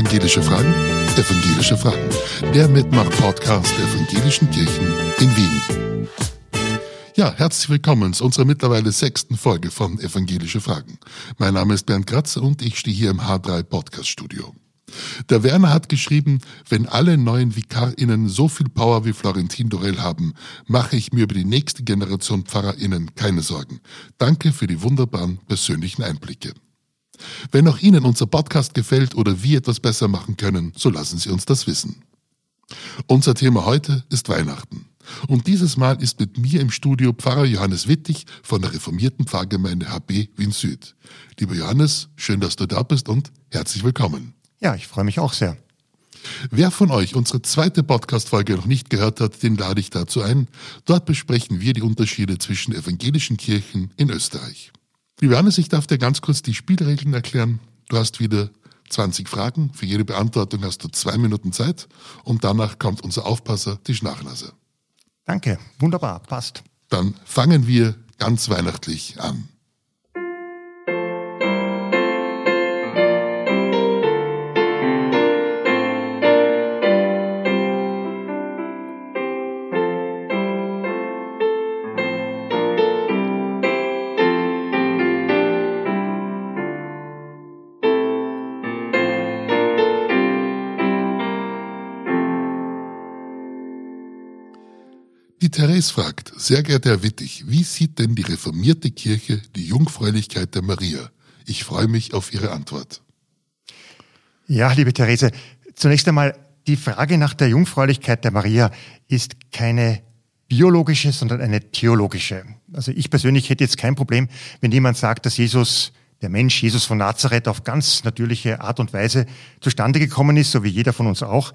Evangelische Fragen? Evangelische Fragen. Der Mitmach-Podcast der Evangelischen Kirchen in Wien. Ja, herzlich willkommen zu unserer mittlerweile sechsten Folge von Evangelische Fragen. Mein Name ist Bernd Kratzer und ich stehe hier im H3 Podcast Studio. Der Werner hat geschrieben, wenn alle neuen VikarInnen so viel Power wie Florentin Dorel haben, mache ich mir über die nächste Generation PfarrerInnen keine Sorgen. Danke für die wunderbaren persönlichen Einblicke. Wenn auch Ihnen unser Podcast gefällt oder wir etwas besser machen können, so lassen Sie uns das wissen. Unser Thema heute ist Weihnachten. Und dieses Mal ist mit mir im Studio Pfarrer Johannes Wittig von der reformierten Pfarrgemeinde HB Wien Süd. Lieber Johannes, schön, dass du da bist und herzlich willkommen. Ja, ich freue mich auch sehr. Wer von euch unsere zweite Podcast-Folge noch nicht gehört hat, den lade ich dazu ein. Dort besprechen wir die Unterschiede zwischen evangelischen Kirchen in Österreich. Lieber Johannes, ich darf dir ganz kurz die Spielregeln erklären. Du hast wieder 20 Fragen. Für jede Beantwortung hast du zwei Minuten Zeit und danach kommt unser Aufpasser, die Schnachnase. Danke, wunderbar, passt. Dann fangen wir ganz weihnachtlich an. Die Therese fragt, sehr geehrter Herr Wittig, wie sieht denn die reformierte Kirche die Jungfräulichkeit der Maria? Ich freue mich auf Ihre Antwort. Ja, liebe Therese, zunächst einmal die Frage nach der Jungfräulichkeit der Maria ist keine biologische, sondern eine theologische. Also ich persönlich hätte jetzt kein Problem, wenn jemand sagt, dass Jesus, der Mensch Jesus von Nazareth auf ganz natürliche Art und Weise zustande gekommen ist, so wie jeder von uns auch.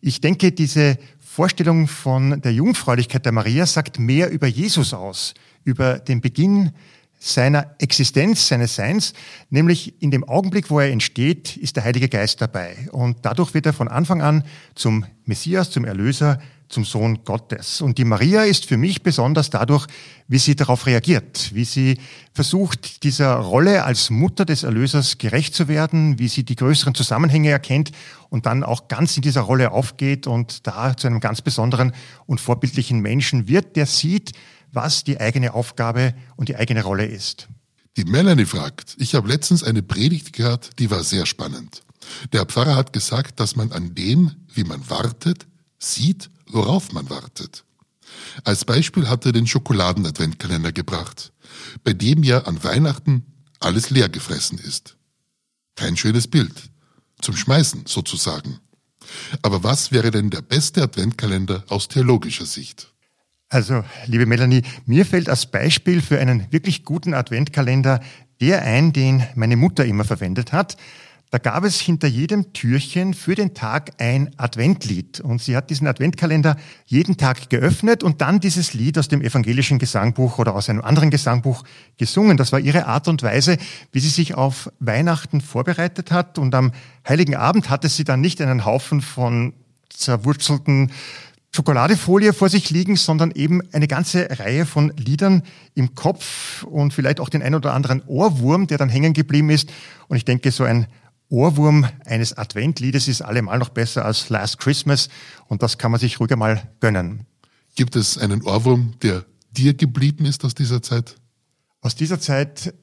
Ich denke, diese Vorstellung von der Jungfräulichkeit der Maria sagt mehr über Jesus aus, über den Beginn seiner Existenz, seines Seins, nämlich in dem Augenblick, wo er entsteht, ist der Heilige Geist dabei. Und dadurch wird er von Anfang an zum Messias, zum Erlöser, zum Sohn Gottes. Und die Maria ist für mich besonders dadurch, wie sie darauf reagiert, wie sie versucht, dieser Rolle als Mutter des Erlösers gerecht zu werden, wie sie die größeren Zusammenhänge erkennt und dann auch ganz in dieser Rolle aufgeht und da zu einem ganz besonderen und vorbildlichen Menschen wird, der sieht, was die eigene Aufgabe und die eigene Rolle ist. Die Melanie fragt, ich habe letztens eine Predigt gehört, die war sehr spannend. Der Pfarrer hat gesagt, dass man an dem, wie man wartet, sieht, worauf man wartet. Als Beispiel hat er den Schokoladen-Adventkalender gebracht, bei dem ja an Weihnachten alles leer gefressen ist. Kein schönes Bild. Zum Schmeißen sozusagen. Aber was wäre denn der beste Adventkalender aus theologischer Sicht? Also, liebe Melanie, mir fällt als Beispiel für einen wirklich guten Adventkalender der ein, den meine Mutter immer verwendet hat. Da gab es hinter jedem Türchen für den Tag ein Adventlied. Und sie hat diesen Adventkalender jeden Tag geöffnet und dann dieses Lied aus dem evangelischen Gesangbuch oder aus einem anderen Gesangbuch gesungen. Das war ihre Art und Weise, wie sie sich auf Weihnachten vorbereitet hat. Und am Heiligen Abend hatte sie dann nicht einen Haufen von zerwurzelten Schokoladefolie vor sich liegen, sondern eben eine ganze Reihe von Liedern im Kopf und vielleicht auch den ein oder anderen Ohrwurm, der dann hängen geblieben ist. Und ich denke, so ein Ohrwurm eines Adventliedes ist allemal noch besser als Last Christmas und das kann man sich ruhiger mal gönnen. Gibt es einen Ohrwurm, der dir geblieben ist aus dieser Zeit? Aus dieser Zeit,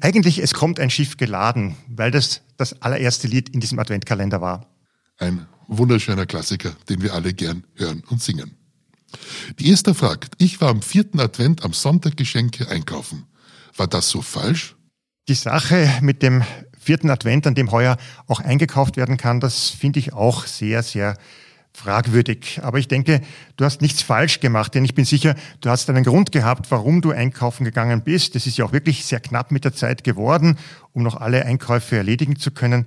eigentlich, es kommt ein Schiff geladen, weil das das allererste Lied in diesem Adventkalender war. Ein wunderschöner Klassiker, den wir alle gern hören und singen. Die Esther fragt, ich war am vierten Advent am Sonntag Geschenke einkaufen. War das so falsch? Die Sache mit dem vierten Advent, an dem heuer auch eingekauft werden kann, das finde ich auch sehr, sehr fragwürdig. Aber ich denke, du hast nichts falsch gemacht, denn ich bin sicher, du hast einen Grund gehabt, warum du einkaufen gegangen bist. Es ist ja auch wirklich sehr knapp mit der Zeit geworden, um noch alle Einkäufe erledigen zu können.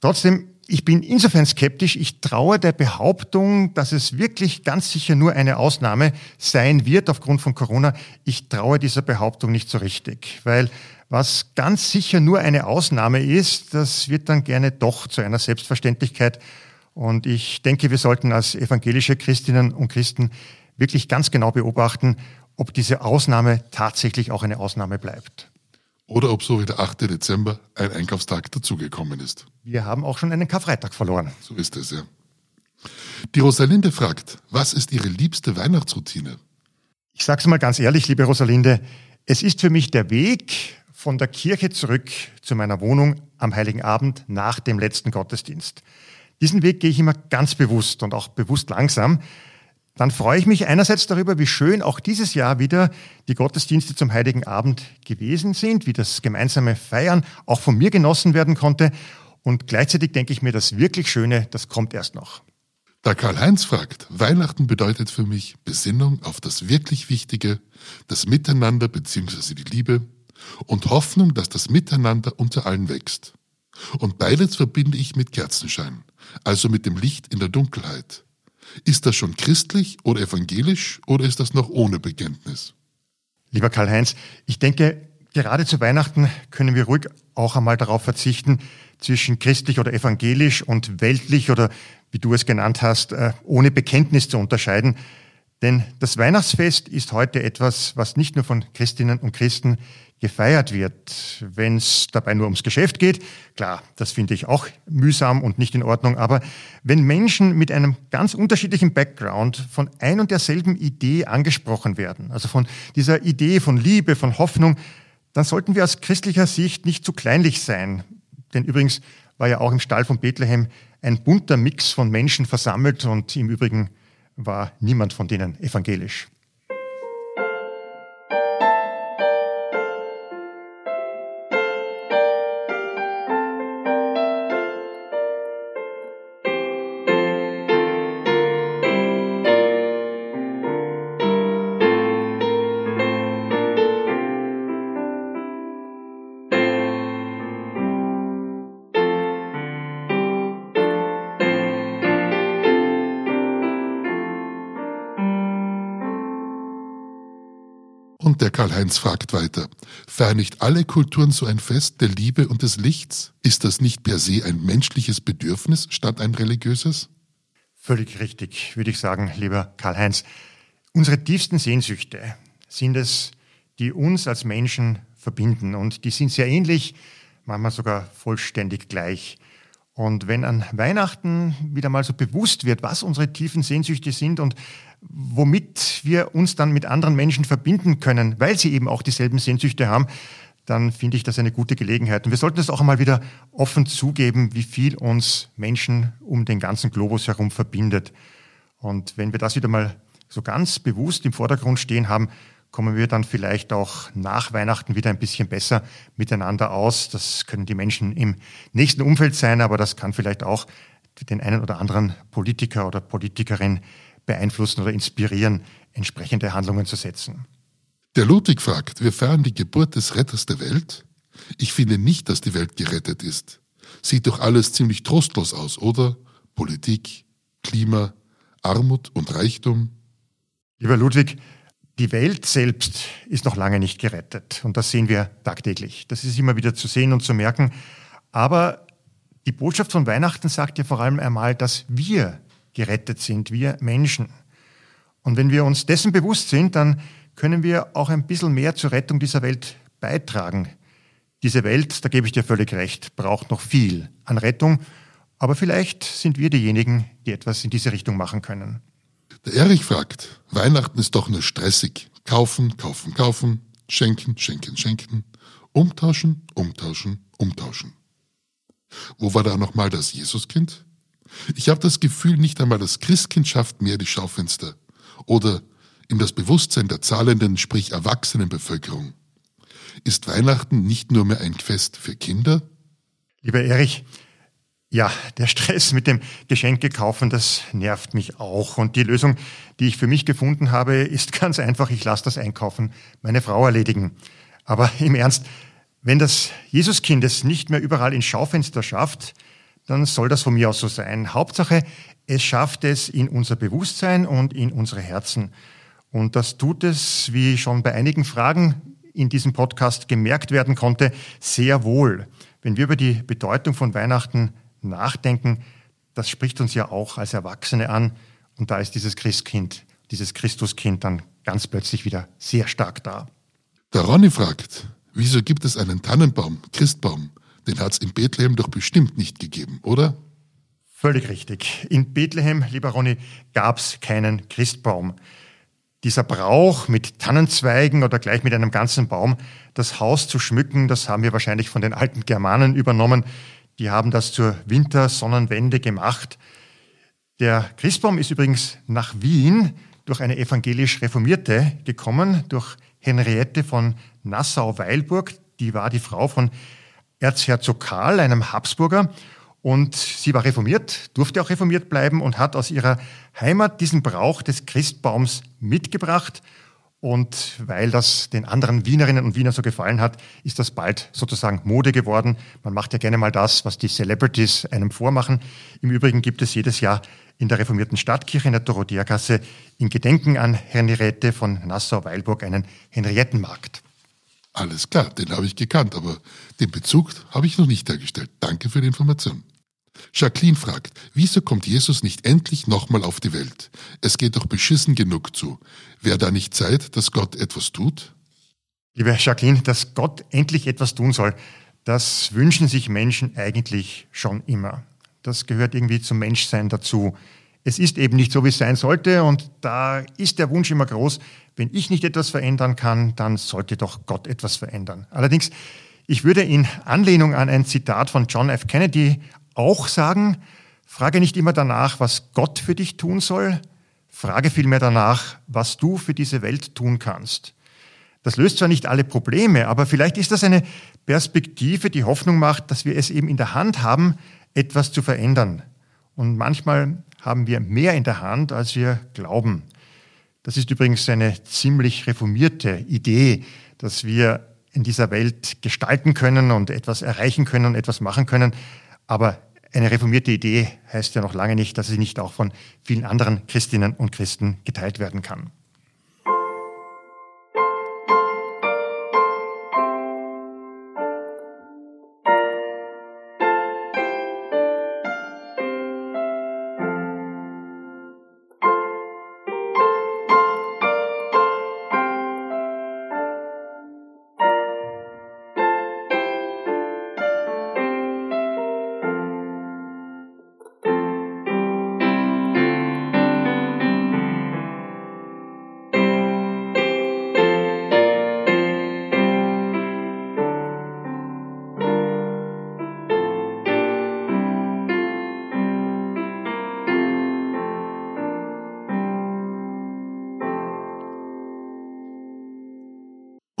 Trotzdem, ich bin insofern skeptisch, ich traue der Behauptung, dass es wirklich ganz sicher nur eine Ausnahme sein wird aufgrund von Corona. Ich traue dieser Behauptung nicht so richtig, weil was ganz sicher nur eine Ausnahme ist, das wird dann gerne doch zu einer Selbstverständlichkeit. Und ich denke, wir sollten als evangelische Christinnen und Christen wirklich ganz genau beobachten, ob diese Ausnahme tatsächlich auch eine Ausnahme bleibt. oder ob so wie der 8. Dezember ein Einkaufstag dazugekommen ist. Wir haben auch schon einen Karfreitag verloren. So ist es ja. Die Rosalinde fragt, was ist ihre liebste Weihnachtsroutine? Ich sage es mal ganz ehrlich, liebe Rosalinde, es ist für mich der Weg von der Kirche zurück zu meiner Wohnung am Heiligen Abend nach dem letzten Gottesdienst. Diesen Weg gehe ich immer ganz bewusst und auch bewusst langsam. Dann freue ich mich einerseits darüber, wie schön auch dieses Jahr wieder die Gottesdienste zum Heiligen Abend gewesen sind, wie das gemeinsame Feiern auch von mir genossen werden konnte. Und gleichzeitig denke ich mir, das wirklich Schöne, das kommt erst noch. Da Karl-Heinz fragt, Weihnachten bedeutet für mich Besinnung auf das wirklich Wichtige, das Miteinander bzw. die Liebe und Hoffnung, dass das Miteinander unter allen wächst. Und beides verbinde ich mit Kerzenschein, also mit dem Licht in der Dunkelheit. Ist das schon christlich oder evangelisch oder ist das noch ohne Bekenntnis? Lieber Karl-Heinz, ich denke, gerade zu Weihnachten können wir ruhig auch einmal darauf verzichten, zwischen christlich oder evangelisch und weltlich oder wie du es genannt hast, äh, ohne Bekenntnis zu unterscheiden. Denn das Weihnachtsfest ist heute etwas, was nicht nur von Christinnen und Christen gefeiert wird. Wenn es dabei nur ums Geschäft geht, klar, das finde ich auch mühsam und nicht in Ordnung, aber wenn Menschen mit einem ganz unterschiedlichen Background von ein und derselben Idee angesprochen werden, also von dieser Idee von Liebe, von Hoffnung, dann sollten wir aus christlicher Sicht nicht zu kleinlich sein. Denn übrigens war ja auch im Stall von Bethlehem ein bunter Mix von Menschen versammelt und im Übrigen war niemand von denen evangelisch. Der Karl-Heinz fragt weiter, feiern nicht alle Kulturen so ein Fest der Liebe und des Lichts? Ist das nicht per se ein menschliches Bedürfnis statt ein religiöses? Völlig richtig, würde ich sagen, lieber Karl-Heinz. Unsere tiefsten Sehnsüchte sind es, die uns als Menschen verbinden und die sind sehr ähnlich, manchmal sogar vollständig gleich. Und wenn an Weihnachten wieder mal so bewusst wird, was unsere tiefen Sehnsüchte sind und womit wir uns dann mit anderen Menschen verbinden können, weil sie eben auch dieselben Sehnsüchte haben, dann finde ich das eine gute Gelegenheit. Und wir sollten das auch einmal wieder offen zugeben, wie viel uns Menschen um den ganzen Globus herum verbindet. Und wenn wir das wieder mal so ganz bewusst im Vordergrund stehen haben, kommen wir dann vielleicht auch nach Weihnachten wieder ein bisschen besser miteinander aus. Das können die Menschen im nächsten Umfeld sein, aber das kann vielleicht auch den einen oder anderen Politiker oder Politikerin beeinflussen oder inspirieren, entsprechende Handlungen zu setzen. Der Ludwig fragt, wir feiern die Geburt des Retters der Welt? Ich finde nicht, dass die Welt gerettet ist. Sieht doch alles ziemlich trostlos aus, oder? Politik, Klima, Armut und Reichtum. Lieber Ludwig, die Welt selbst ist noch lange nicht gerettet und das sehen wir tagtäglich. Das ist immer wieder zu sehen und zu merken. Aber die Botschaft von Weihnachten sagt ja vor allem einmal, dass wir gerettet sind, wir Menschen. Und wenn wir uns dessen bewusst sind, dann können wir auch ein bisschen mehr zur Rettung dieser Welt beitragen. Diese Welt, da gebe ich dir völlig recht, braucht noch viel an Rettung, aber vielleicht sind wir diejenigen, die etwas in diese Richtung machen können. Der Erich fragt, Weihnachten ist doch nur stressig. Kaufen, kaufen, kaufen, schenken, schenken, schenken, umtauschen, umtauschen, umtauschen. Wo war da nochmal das Jesuskind? Ich habe das Gefühl, nicht einmal das Christkind schafft mehr die Schaufenster. Oder in das Bewusstsein der zahlenden, sprich erwachsenen Bevölkerung. Ist Weihnachten nicht nur mehr ein Fest für Kinder? Lieber Erich, ja, der Stress mit dem Geschenke kaufen, das nervt mich auch. Und die Lösung, die ich für mich gefunden habe, ist ganz einfach, ich lasse das Einkaufen meine Frau erledigen. Aber im Ernst, wenn das Jesuskind es nicht mehr überall ins Schaufenster schafft, dann soll das von mir aus so sein. Hauptsache, es schafft es in unser Bewusstsein und in unsere Herzen. Und das tut es, wie schon bei einigen Fragen in diesem Podcast gemerkt werden konnte, sehr wohl. Wenn wir über die Bedeutung von Weihnachten nachdenken, das spricht uns ja auch als Erwachsene an. Und da ist dieses Christkind, dieses Christuskind dann ganz plötzlich wieder sehr stark da. Der Ronny fragt, Wieso gibt es einen Tannenbaum, Christbaum? Den hat es in Bethlehem doch bestimmt nicht gegeben, oder? Völlig richtig. In Bethlehem, lieber Ronny, gab es keinen Christbaum. Dieser Brauch mit Tannenzweigen oder gleich mit einem ganzen Baum das Haus zu schmücken, das haben wir wahrscheinlich von den alten Germanen übernommen. Die haben das zur Wintersonnenwende gemacht. Der Christbaum ist übrigens nach Wien durch eine evangelisch Reformierte gekommen, durch Henriette von Nassau-Weilburg. Die war die Frau von Erzherzog Karl, einem Habsburger. Und sie war reformiert, durfte auch reformiert bleiben und hat aus ihrer Heimat diesen Brauch des Christbaums mitgebracht. Und weil das den anderen Wienerinnen und Wienern so gefallen hat, ist das bald sozusagen Mode geworden. Man macht ja gerne mal das, was die Celebrities einem vormachen. Im Übrigen gibt es jedes Jahr in der reformierten Stadtkirche in der Dorotheergasse in Gedenken an Henriette von Nassau-Weilburg einen Henriettenmarkt. Alles klar, den habe ich gekannt, aber den Bezug habe ich noch nicht hergestellt. Danke für die Information. Jacqueline fragt, wieso kommt Jesus nicht endlich nochmal auf die Welt? Es geht doch beschissen genug zu. Wäre da nicht Zeit, dass Gott etwas tut? Liebe Jacqueline, dass Gott endlich etwas tun soll, das wünschen sich Menschen eigentlich schon immer. Das gehört irgendwie zum Menschsein dazu. Es ist eben nicht so, wie es sein sollte und da ist der Wunsch immer groß, wenn ich nicht etwas verändern kann, dann sollte doch Gott etwas verändern. Allerdings, ich würde in Anlehnung an ein Zitat von John F. Kennedy auch sagen, frage nicht immer danach, was Gott für dich tun soll, frage vielmehr danach, was du für diese Welt tun kannst. Das löst zwar nicht alle Probleme, aber vielleicht ist das eine Perspektive, die Hoffnung macht, dass wir es eben in der Hand haben, etwas zu verändern. Und manchmal haben wir mehr in der Hand, als wir glauben. Das ist übrigens eine ziemlich reformierte Idee, dass wir in dieser Welt gestalten können und etwas erreichen können und etwas machen können. Aber eine reformierte Idee heißt ja noch lange nicht, dass sie nicht auch von vielen anderen Christinnen und Christen geteilt werden kann.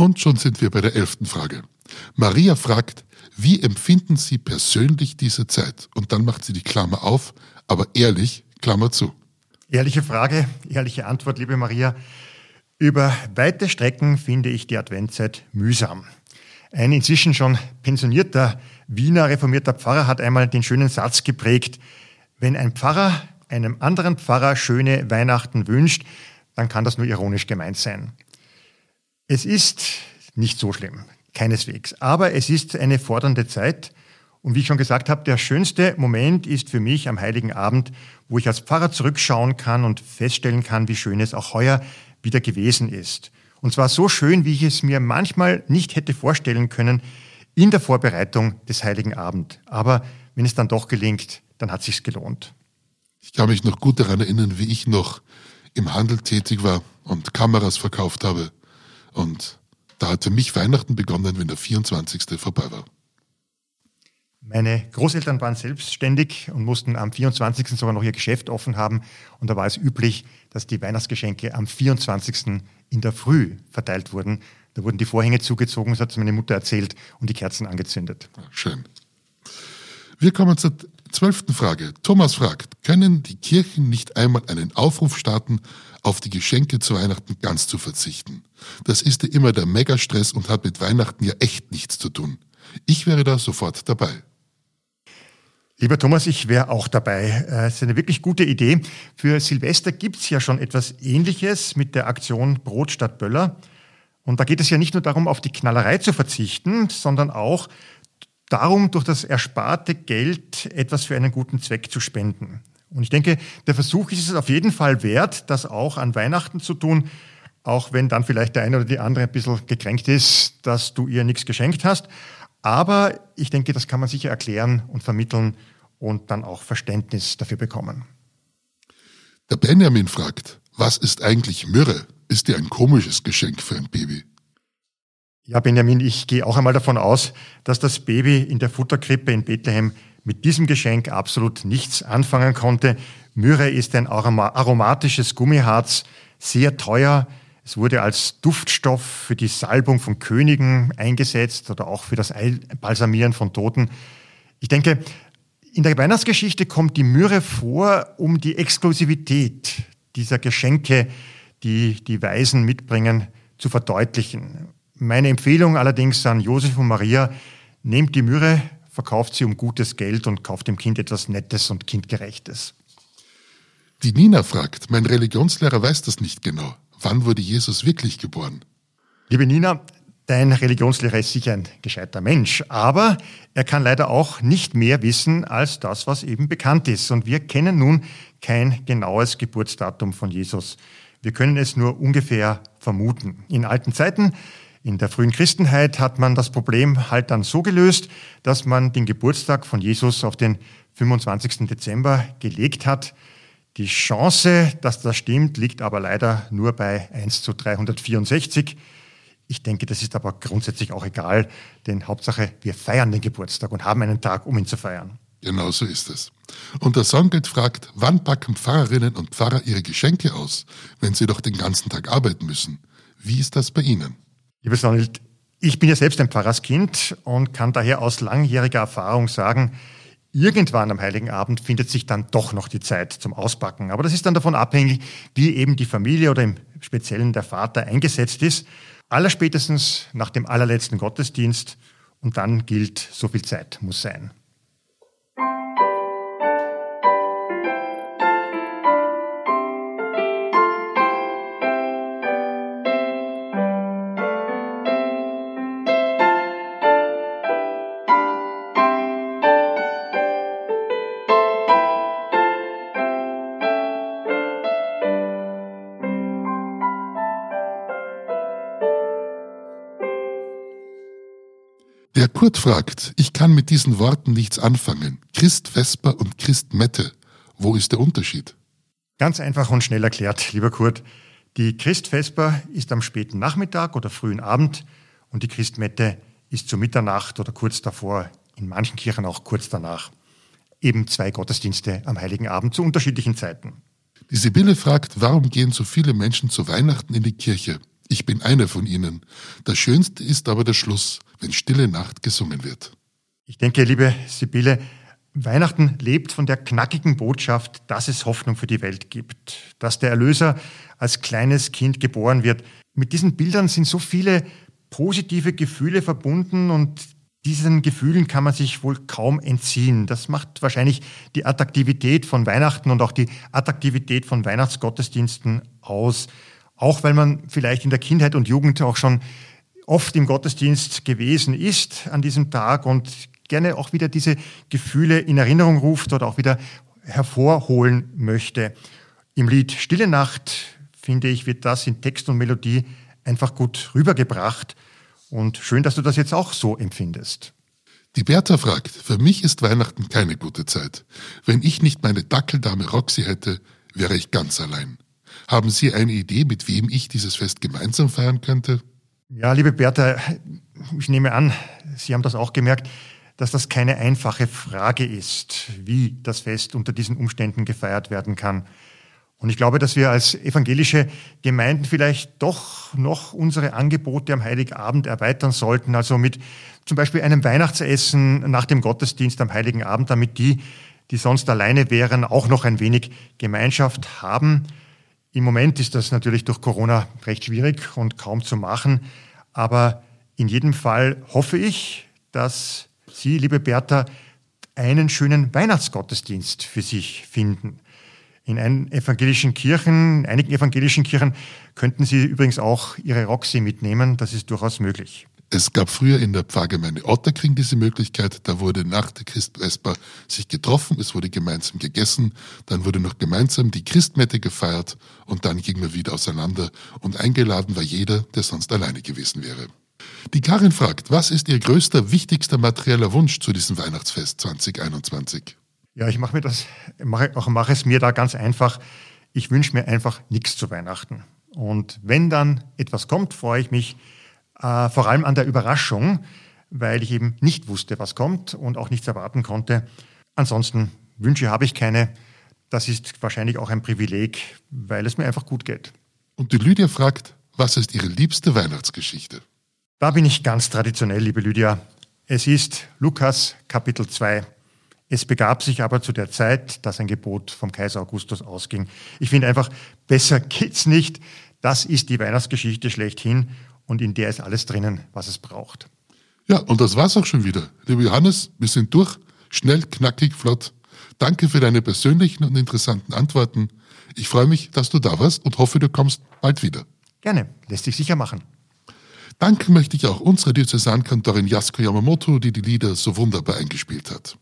Und schon sind wir bei der elften Frage. Maria fragt, wie empfinden Sie persönlich diese Zeit? Und dann macht sie die Klammer auf, aber ehrlich, Klammer zu. Ehrliche Frage, ehrliche Antwort, liebe Maria. Über weite Strecken finde ich die Adventzeit mühsam. Ein inzwischen schon pensionierter Wiener reformierter Pfarrer hat einmal den schönen Satz geprägt, wenn ein Pfarrer einem anderen Pfarrer schöne Weihnachten wünscht, dann kann das nur ironisch gemeint sein. Es ist nicht so schlimm, keineswegs. Aber es ist eine fordernde Zeit. Und wie ich schon gesagt habe, der schönste Moment ist für mich am Heiligen Abend, wo ich als Pfarrer zurückschauen kann und feststellen kann, wie schön es auch heuer wieder gewesen ist. Und zwar so schön, wie ich es mir manchmal nicht hätte vorstellen können in der Vorbereitung des Heiligen Abend. Aber wenn es dann doch gelingt, dann hat es sich gelohnt. Ich kann mich noch gut daran erinnern, wie ich noch im Handel tätig war und Kameras verkauft habe. Und da hat für mich Weihnachten begonnen, wenn der 24. vorbei war. Meine Großeltern waren selbstständig und mussten am 24. sogar noch ihr Geschäft offen haben. Und da war es üblich, dass die Weihnachtsgeschenke am 24. in der Früh verteilt wurden. Da wurden die Vorhänge zugezogen, das hat meine Mutter erzählt, und die Kerzen angezündet. Schön. Wir kommen zur zwölften Frage. Thomas fragt, können die Kirchen nicht einmal einen Aufruf starten, auf die Geschenke zu Weihnachten ganz zu verzichten? Das ist ja immer der Megastress und hat mit Weihnachten ja echt nichts zu tun. Ich wäre da sofort dabei. Lieber Thomas, ich wäre auch dabei. Äh, es ist eine wirklich gute Idee. Für Silvester gibt es ja schon etwas Ähnliches mit der Aktion Brot statt Böller. Und da geht es ja nicht nur darum, auf die Knallerei zu verzichten, sondern auch darum, durch das ersparte Geld etwas für einen guten Zweck zu spenden. Und ich denke, der Versuch ist es auf jeden Fall wert, das auch an Weihnachten zu tun. auch wenn dann vielleicht der eine oder die andere ein bisschen gekränkt ist, dass du ihr nichts geschenkt hast. Aber ich denke, das kann man sicher erklären und vermitteln und dann auch Verständnis dafür bekommen. Der Benjamin fragt, was ist eigentlich Myrrhe? Ist die ein komisches Geschenk für ein Baby? Ja, Benjamin, ich gehe auch einmal davon aus, dass das Baby in der Futterkrippe in Bethlehem mit diesem Geschenk absolut nichts anfangen konnte. Myrrhe ist ein aromatisches Gummiharz, sehr teuer. Es wurde als Duftstoff für die Salbung von Königen eingesetzt oder auch für das Balsamieren von Toten. Ich denke, in der Weihnachtsgeschichte kommt die Myrrhe vor, um die Exklusivität dieser Geschenke, die die Weisen mitbringen, zu verdeutlichen. Meine Empfehlung allerdings an Josef und Maria, nehmt die Myrrhe, verkauft sie um gutes Geld und kauft dem Kind etwas Nettes und Kindgerechtes. Die Nina fragt, mein Religionslehrer weiß das nicht genau. Wann wurde Jesus wirklich geboren? Liebe Nina, dein Religionslehrer ist sicher ein gescheiter Mensch, aber er kann leider auch nicht mehr wissen als das, was eben bekannt ist. Und wir kennen nun kein genaues Geburtsdatum von Jesus. Wir können es nur ungefähr vermuten. In alten Zeiten in der frühen Christenheit hat man das Problem halt dann so gelöst, dass man den Geburtstag von Jesus auf den 25. Dezember gelegt hat. Die Chance, dass das stimmt, liegt aber leider nur bei 1 zu 364. Ich denke, das ist aber grundsätzlich auch egal, denn Hauptsache, wir feiern den Geburtstag und haben einen Tag, um ihn zu feiern. Genau so ist es. Und der Songbild fragt, wann packen Pfarrerinnen und Pfarrer ihre Geschenke aus, wenn sie doch den ganzen Tag arbeiten müssen? Wie ist das bei Ihnen? Liebe Sonald, ich bin ja selbst ein Pfarrerskind und kann daher aus langjähriger Erfahrung sagen, irgendwann am Heiligen Abend findet sich dann doch noch die Zeit zum Auspacken. Aber das ist dann davon abhängig, wie eben die Familie oder im Speziellen der Vater eingesetzt ist. Allerspätestens nach dem allerletzten Gottesdienst und dann gilt, so viel Zeit muss sein. Der Kurt fragt, ich kann mit diesen Worten nichts anfangen. Christ Vesper und Christ Mette. Wo ist der Unterschied? Ganz einfach und schnell erklärt, lieber Kurt. Die Christvesper ist am späten Nachmittag oder frühen Abend und die Christmette ist zu Mitternacht oder kurz davor, in manchen Kirchen auch kurz danach. Eben zwei Gottesdienste am Heiligen Abend zu unterschiedlichen Zeiten. Die Sibylle fragt, warum gehen so viele Menschen zu Weihnachten in die Kirche? Ich bin einer von ihnen. Das Schönste ist aber der Schluss, wenn Stille Nacht gesungen wird. Ich denke, liebe Sibylle, Weihnachten lebt von der knackigen Botschaft, dass es Hoffnung für die Welt gibt, dass der Erlöser als kleines Kind geboren wird. Mit diesen Bildern sind so viele positive Gefühle verbunden und diesen Gefühlen kann man sich wohl kaum entziehen. Das macht wahrscheinlich die Attraktivität von Weihnachten und auch die Attraktivität von Weihnachtsgottesdiensten aus. Auch weil man vielleicht in der Kindheit und Jugend auch schon oft im Gottesdienst gewesen ist an diesem Tag und gerne auch wieder diese Gefühle in Erinnerung ruft oder auch wieder hervorholen möchte. Im Lied Stille Nacht, finde ich, wird das in Text und Melodie einfach gut rübergebracht. Und schön, dass du das jetzt auch so empfindest. Die Bertha fragt, für mich ist Weihnachten keine gute Zeit. Wenn ich nicht meine Dackeldame Roxy hätte, wäre ich ganz allein. Haben Sie eine Idee, mit wem ich dieses Fest gemeinsam feiern könnte? Ja, liebe Bertha, ich nehme an, Sie haben das auch gemerkt, dass das keine einfache Frage ist, wie das Fest unter diesen Umständen gefeiert werden kann. Und ich glaube, dass wir als evangelische Gemeinden vielleicht doch noch unsere Angebote am Heiligabend erweitern sollten. Also mit zum Beispiel einem Weihnachtsessen nach dem Gottesdienst am Heiligen Abend, damit die, die sonst alleine wären, auch noch ein wenig Gemeinschaft haben. Im Moment ist das natürlich durch Corona recht schwierig und kaum zu machen. Aber in jedem Fall hoffe ich, dass Sie, liebe Bertha, einen schönen Weihnachtsgottesdienst für sich finden. In einigen evangelischen Kirchen, in einigen evangelischen Kirchen könnten Sie übrigens auch Ihre Roxy mitnehmen. Das ist durchaus möglich. Es gab früher in der Pfarrgemeinde Otterkring diese Möglichkeit, da wurde nach der Christvesper sich getroffen, es wurde gemeinsam gegessen, dann wurde noch gemeinsam die Christmette gefeiert und dann ging man wieder auseinander und eingeladen war jeder, der sonst alleine gewesen wäre. Die Karin fragt, was ist Ihr größter, wichtigster materieller Wunsch zu diesem Weihnachtsfest 2021? Ja, ich mache mir das, mache, auch mache es mir da ganz einfach. Ich wünsche mir einfach nichts zu Weihnachten. Und wenn dann etwas kommt, freue ich mich äh, vor allem an der Überraschung, weil ich eben nicht wusste, was kommt und auch nichts erwarten konnte. Ansonsten Wünsche habe ich keine. Das ist wahrscheinlich auch ein Privileg, weil es mir einfach gut geht. Und die Lydia fragt, was ist Ihre liebste Weihnachtsgeschichte? Da bin ich ganz traditionell, liebe Lydia. Es ist Lukas Kapitel 2. Es begab sich aber zu der Zeit, dass ein Gebot vom Kaiser Augustus ausging. Ich finde einfach, besser geht's nicht. Das ist die Weihnachtsgeschichte schlechthin und in der ist alles drinnen, was es braucht. Ja, und das war's auch schon wieder. Lieber Johannes, wir sind durch. Schnell, knackig, flott. Danke für deine persönlichen und interessanten Antworten. Ich freue mich, dass du da warst und hoffe, du kommst bald wieder. Gerne, lässt sich sicher machen. Danken möchte ich auch unserer Diözesankantorin Yasuko Yamamoto, die die Lieder so wunderbar eingespielt hat.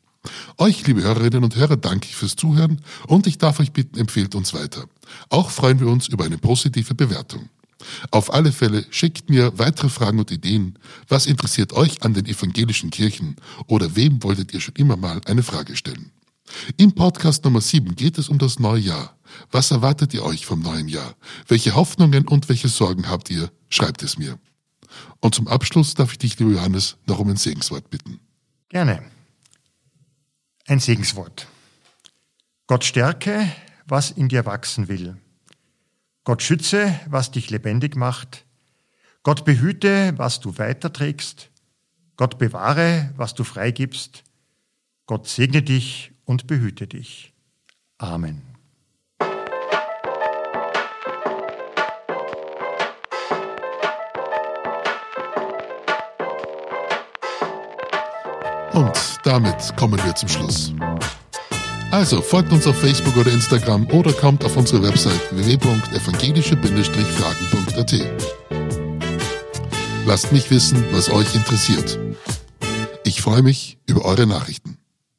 Euch, liebe Hörerinnen und Hörer, danke ich fürs Zuhören und ich darf euch bitten, empfehlt uns weiter. Auch freuen wir uns über eine positive Bewertung. Auf alle Fälle schickt mir weitere Fragen und Ideen. Was interessiert euch an den evangelischen Kirchen oder wem wolltet ihr schon immer mal eine Frage stellen? Im Podcast Nummer 7 geht es um das neue Jahr. Was erwartet ihr euch vom neuen Jahr? Welche Hoffnungen und welche Sorgen habt ihr? Schreibt es mir. Und zum Abschluss darf ich dich, lieber Johannes, noch um ein Segenswort bitten. Gerne. Ein Segenswort. Gott stärke, was in dir wachsen will. Gott schütze, was dich lebendig macht. Gott behüte, was du weiterträgst. Gott bewahre, was du freigibst. Gott segne dich und behüte dich. Amen. Und damit kommen wir zum Schluss. Also folgt uns auf Facebook oder Instagram oder kommt auf unsere Website www.evangelische-fragen.at. Lasst mich wissen, was euch interessiert. Ich freue mich über eure Nachrichten.